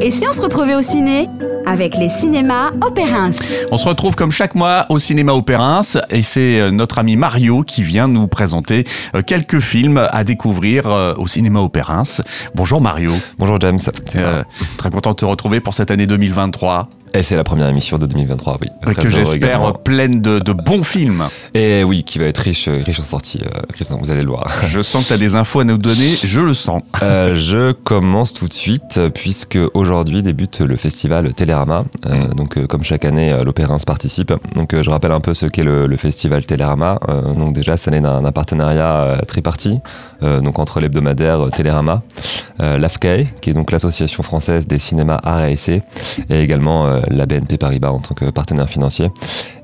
Et si on se retrouvait au ciné avec les cinémas Opérins On se retrouve comme chaque mois au cinéma Opérins et c'est euh, notre ami Mario qui vient nous présenter euh, quelques films à découvrir euh, au cinéma Opérins. Bonjour Mario. Bonjour James. Euh, très content de te retrouver pour cette année 2023. Et c'est la première émission de 2023, oui. que Très j'espère pleine de, de bons films. Et oui, qui va être riche, euh, riche en sorties, euh, Christian, vous allez le voir. Je sens que tu as des infos à nous donner, je le sens. Euh, je commence tout de suite puisque aujourd'hui débute le festival Télérama. Euh, donc comme chaque année, l'Opérins participe. Donc je rappelle un peu ce qu'est le, le festival Télérama. Donc déjà, ça naît d'un partenariat tripartite, donc entre l'hebdomadaire Télérama, l'AFCAE, qui est donc l'association française des cinémas art et essai, et également la BNP Paribas en tant que partenaire financier.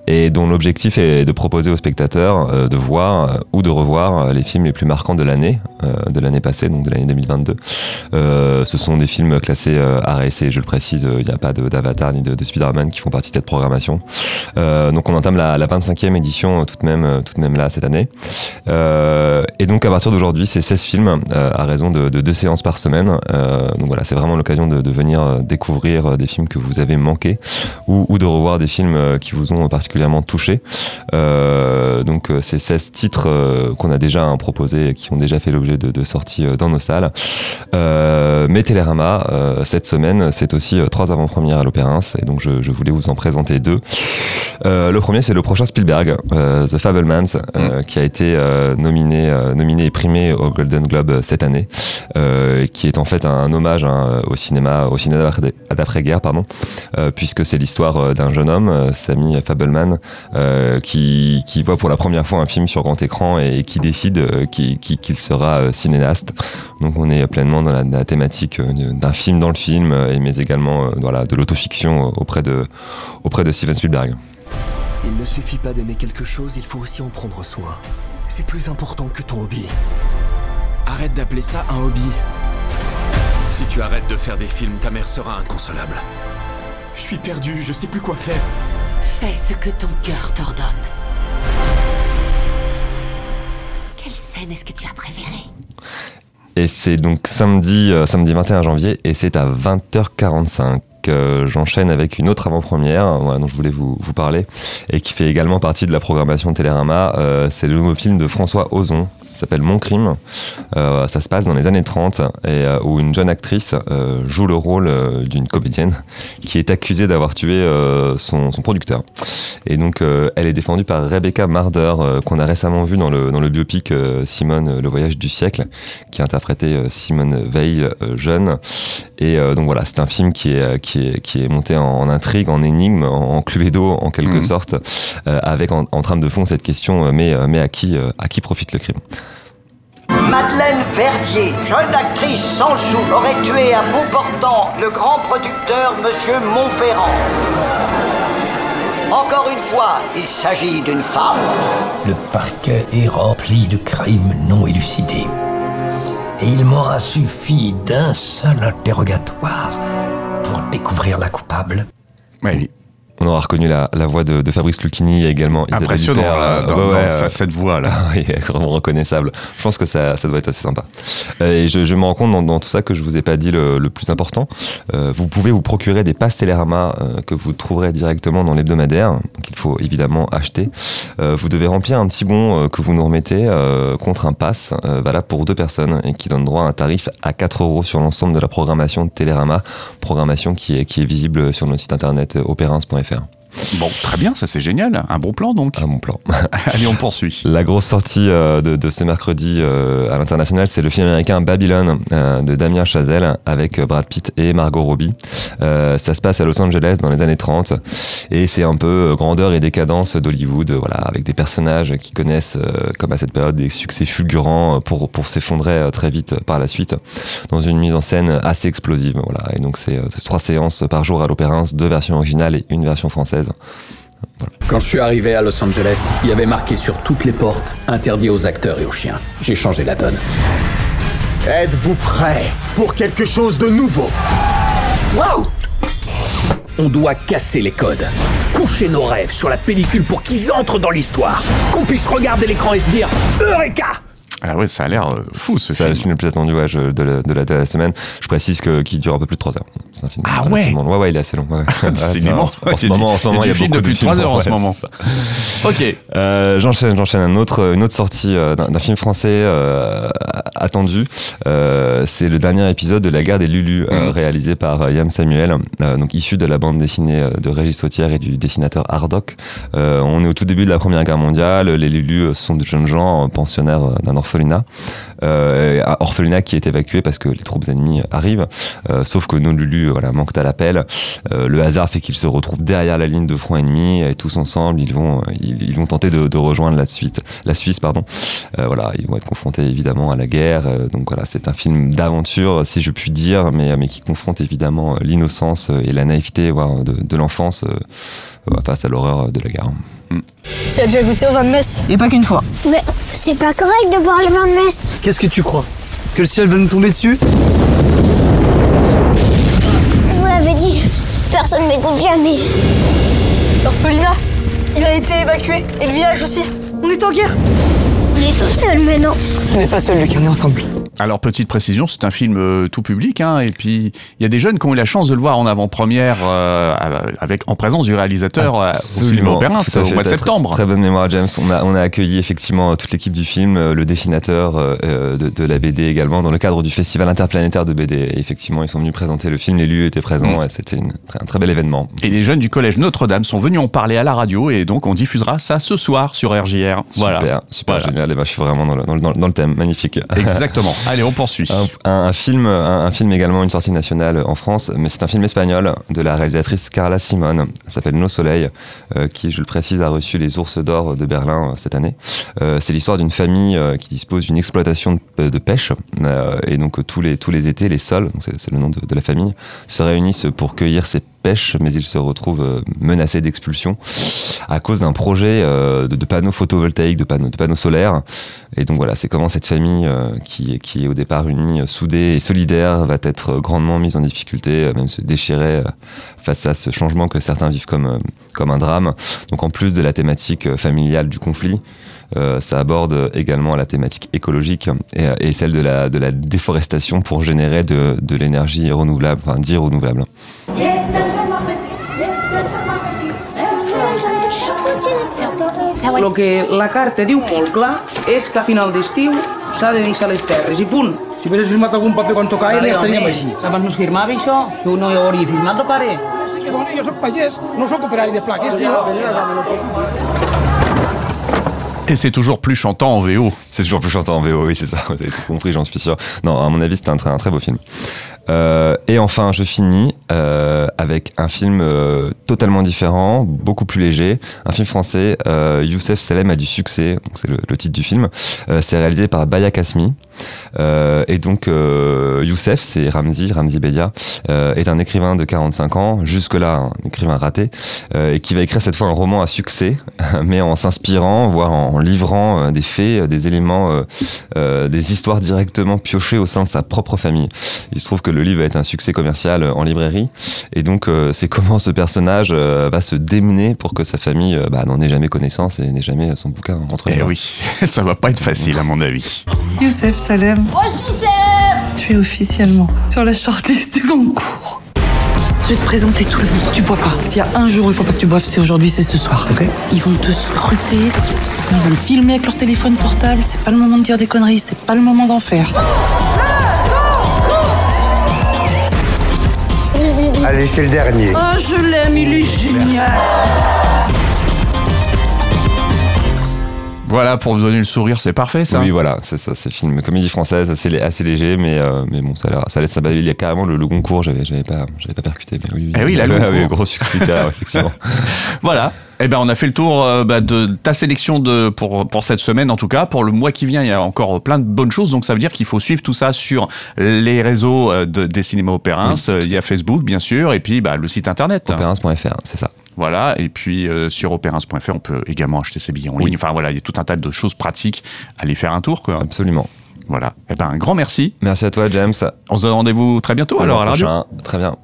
Et dont l'objectif est de proposer aux spectateurs euh, de voir euh, ou de revoir euh, les films les plus marquants de l'année, de l'année passée, donc de l'année 2022. Euh, ce sont des films classés art et je le précise, il n'y a pas d'Avatar ni de, de Spider-Man qui font partie de cette programmation. Donc on entame la, la 25e édition tout de même, tout de même là cette année. Et donc à partir d'aujourd'hui, c'est 16 films à raison de, de deux séances par semaine. Donc voilà, c'est vraiment l'occasion de, de venir découvrir des films que vous avez manqués ou, ou de revoir des films qui vous ont particulièrement touché. Euh, donc euh, c'est 16 titres euh, qu'on a déjà hein, proposés et qui ont déjà fait l'objet de, de sorties dans nos salles. Mais Télérama, cette semaine, c'est aussi trois avant-premières à l'Opérins et donc je, je voulais vous en présenter deux. Le premier, c'est le prochain Spielberg, The Fablemans, euh, qui a été nominé, nominé et primé au Golden Globe cette année, qui est en fait un, hommage hein, au cinéma, au cinéma d'après- d'après-guerre, pardon, puisque c'est l'histoire d'un jeune homme, euh, Samy Euh, qui, qui voit pour la première fois un film sur grand écran et, qui décide euh, qu'il sera euh, cinéaste. Donc on est pleinement dans la, thématique d'un film dans le film, mais également euh, voilà, de l'autofiction auprès de, auprès de Steven Spielberg. Il ne suffit pas d'aimer quelque chose, il faut aussi en prendre soin. C'est plus important que ton hobby. Arrête d'appeler ça un hobby. Si tu arrêtes de faire des films, ta mère sera inconsolable. Je suis perdu, je sais plus quoi faire. Fais ce que ton cœur t'ordonne. Quelle scène est-ce que tu as préférée? Et c'est donc samedi, euh, samedi 21 janvier et c'est à 20h45. Euh, J'enchaîne avec une autre avant-première euh, dont je voulais vous, parler et qui fait également partie de la programmation Télérama. Euh, c'est le nouveau film de François Ozon. S'appelle Mon crime. Euh, ça se passe dans les années 30 et euh, où une jeune actrice euh, joue le rôle euh, d'une comédienne qui est accusée d'avoir tué euh, son, son producteur. Et donc, euh, elle est défendue par Rebecca Marder, euh, qu'on a récemment vu dans le, dans le biopic euh, Simone, le voyage du siècle, qui interprétait euh, Simone Veil euh, jeune. Et euh, donc voilà, c'est un film qui est, qui est, qui est monté en, en intrigue, en énigme, en, en cluedo en quelque Mhm. sorte, euh, avec en, en trame de fond cette question, euh, mais, euh, mais à, qui, euh, à qui profite le crime? Madeleine Verdier, jeune actrice sans le sou, aurait tué à bout portant le grand producteur Monsieur Montferrand. Encore une fois, il s'agit d'une femme. Le parquet est rempli de crimes non élucidés. Et il m'aura suffi d'un seul interrogatoire pour découvrir la coupable. Ouais, On aura reconnu la, la voix de, de Fabrice Lucchini et également impressionnant là, euh, dans, ouais, dans ouais, sa- euh, cette voix là. Oui, vraiment reconnaissable. Je pense que ça, ça doit être assez sympa. Euh, Et je, je me rends compte dans, dans tout ça que je vous ai pas dit le, le plus important. Euh, vous pouvez vous procurer des passes Télérama euh, que vous trouverez directement dans l'hebdomadaire, qu'il faut évidemment acheter. Euh, vous devez remplir un petit bon que vous nous remettez contre un pass valable pour deux personnes et qui donne droit à un tarif à 4 euros sur l'ensemble de la programmation de Télérama, programmation qui est, qui est visible sur notre site internet euh, Bon, très bien, ça c'est génial. Un bon plan donc. À mon plan. Allez, on poursuit. La grosse sortie euh, de, de ce mercredi euh, à l'international, c'est le film américain Babylon euh, de Damien Chazelle avec Brad Pitt et Margot Robbie. Ça se passe à Los Angeles dans les années 30 et c'est un peu euh, grandeur et décadence d'Hollywood, euh, voilà, avec des personnages qui connaissent, euh, comme à cette période, des succès fulgurants pour, pour s'effondrer très vite par la suite dans une mise en scène assez explosive. Voilà. Et donc c'est trois séances par jour à l'Opérins, deux versions originales et une version française. Quand je suis arrivé à Los Angeles, il y avait marqué sur toutes les portes interdit aux acteurs et aux chiens. J'ai changé la donne. Êtes-vous prêt pour quelque chose de nouveau? Waouh On doit casser les codes. Coucher nos rêves sur la pellicule pour qu'ils entrent dans l'histoire. Qu'on puisse regarder l'écran et se dire Eureka Ah ouais, ça a l'air euh, fou ce C'est le film. film le plus attendu ouais, je- de, la, de la- de la semaine. Je précise que- qu'il dure un peu plus de 3 heures. C'est un film. Ah ouais. long. Ouais, ouais, il est assez long. ouais. Ouais, C'est c'est- immense. En, en ce moment, en ce moment, il y a beaucoup de films. 3 heures en ce ouais, moment. Ok. Euh, j'enchaîne, j'enchaîne un autre, une autre sortie euh, d'un film français euh, attendu. Euh, c'est le dernier épisode de La Guerre des Lulus, euh, Mhm. réalisé par Yann Samuel, euh, donc issu de la bande dessinée de Régis Sautière et du dessinateur Hardock. Euh, on est au tout début de la Première Guerre mondiale. Les Lulus euh, sont de jeunes gens pensionnaires d'un orphelinat, euh, un orphelinat qui est évacué parce que les troupes ennemies arrivent. Euh, sauf que euh, voilà, manquent à l'appel. Euh, le hasard fait qu'ils se retrouvent derrière la ligne de front ennemi et tous ensemble, ils vont, ils, vont tenter de, rejoindre la Suisse. La Suisse, pardon. Voilà, ils vont être confrontés évidemment à la guerre. Donc voilà, c'est un film d'aventure, si je puis dire, mais, mais qui confronte évidemment l'innocence et la naïveté, de, l'enfance face à l'horreur de la guerre. Tu as déjà goûté au vin de messe Et pas qu'une fois. Mais c'est pas correct de boire le vin de messe. Qu'est-ce que tu crois Que le ciel va nous tomber dessus Je vous l'avais dit, personne m'écoute jamais. L'orphelinat, il a été évacué. Et le village aussi. On est en guerre. On est tout seul maintenant. On n'est pas seul, Luc, on est ensemble. Alors, petite précision, c'est un film euh, tout public, hein, et puis il y a des jeunes qui ont eu la chance de le voir en avant-première, euh, avec, en présence du réalisateur euh, au cinéma Absolument, tout à au mois de septembre. Très, très bonne mémoire, James. On a, on a accueilli effectivement toute l'équipe du film, euh, le dessinateur euh, de, de la BD également, dans le cadre du festival interplanétaire de BD. Et effectivement, ils sont venus présenter le film, les lieux étaient présents, Mm. et c'était un très bel événement. Et les jeunes du collège Notre-Dame sont venus en parler à la radio, et donc on diffusera ça ce soir sur RJR. Voilà. Super, super Voilà. génial. Et ben, je suis vraiment le- dans le- dans le thème, magnifique. Exactement. Allez, on poursuit. Un, un- film, un, un film également, une sortie nationale en France, mais c'est un film espagnol de la réalisatrice Carla Simon. Ça s'appelle Nos Soleils, euh, qui, je le précise, a reçu les Ours d'Or de Berlin euh, cette année. Euh, c'est l'histoire d'une famille euh, qui dispose d'une exploitation de, de pêche, euh, et donc euh, tous les tous les étés, les sols, c'est le nom de, de la famille, se réunissent pour cueillir ces mais ils se retrouvent euh, menacés d'expulsion à cause d'un projet euh, de, panneaux photovoltaïques, de panneaux, solaires. Et donc voilà, c'est comment cette famille euh, qui, est au départ unie, soudée et solidaire va être grandement mise en difficulté, même se déchirer face à ce changement que certains vivent comme, comme un drame. Donc en plus de la thématique euh, familiale du conflit, euh, ça aborde également la thématique écologique et, et celle de la, de la déforestation pour générer de, de l'énergie renouvelable, enfin dit renouvelable. El que la carta diu molt clar és que a final d'estiu s'ha de deixar les terres i punt. Si hubieras firmado algún papel quan tocava Vale, ja estaríem així. Abans no es firmava això? Que no hi hauria firmat el pare? Sí que bueno, jo soc pagès, no sóc operari de plaques, tio. Et c'est toujours plus chantant en VO. C'est toujours plus chantant en VO, oui, c'est ça. Vous avez tout compris, j'en suis sûr. Non, à mon avis, c'était un, un très beau film. Euh, et enfin, je finis euh, avec un film euh, totalement différent, beaucoup plus léger. Un film français, euh, Youssef Salem a du succès, c'est le, titre du film. Euh, c'est réalisé par Baya Kasmi. Et donc, Youssef, c'est Ramzi, Ramzi Bedia, est un écrivain de 45 ans, jusque-là un écrivain raté, et qui va écrire cette fois un roman à succès, mais en s'inspirant, voire en, en livrant des faits, des éléments, des histoires directement piochées au sein de sa propre famille. Il se trouve que le livre va être un succès commercial euh, en librairie, et donc euh, c'est comment ce personnage euh, va se démener pour que sa famille euh, bah, n'en ait jamais connaissance et n'ait jamais son bouquin entre les Eh mains. oui, ça va pas être facile à mon avis. Youssef Salem, Oh, Youssef tu es officiellement sur la shortlist du concours. Je vais te présenter tout le monde. Tu bois pas. S'il y a un jour où il faut pas que tu boives, c'est aujourd'hui, c'est ce soir, ok? Ils vont te scruter, ils vont te filmer avec leur téléphone portable. C'est pas le moment de dire des conneries, c'est pas le moment d'en faire. Allez, c'est le dernier. Oh, je l'aime, il est génial. Voilà, pour vous donner le sourire, c'est parfait ça. Oui, voilà, c'est ça, c'est film comédie française, assez, lé- assez léger, mais, euh, mais bon, ça ça laisse, ça, il y a carrément le, le Goncourt, j'avais, j'avais pas, j'avais pas percuté, mais oui, oui. Eh oui, la Goncourt. oui, gros succès littéraire, effectivement. Voilà. Eh ben, on a fait le tour euh, bah, de ta sélection de pour pour cette semaine en tout cas. Pour le mois qui vient, il y a encore plein de bonnes choses. Donc ça veut dire qu'il faut suivre tout ça sur les réseaux euh, de, des cinémas opérins. Euh, il y a Facebook bien sûr, et puis bah, le site internet. Opérins.fr, c'est ça. Voilà, et puis euh, sur opérins.fr, on peut également acheter ses billets en ligne. Enfin voilà, il y a tout un tas de choses pratiques. Allez faire un tour quoi. Absolument. Voilà. Eh ben un grand merci. Merci à toi, James. On se donne rendez-vous très bientôt Au alors à la radio. Très bien.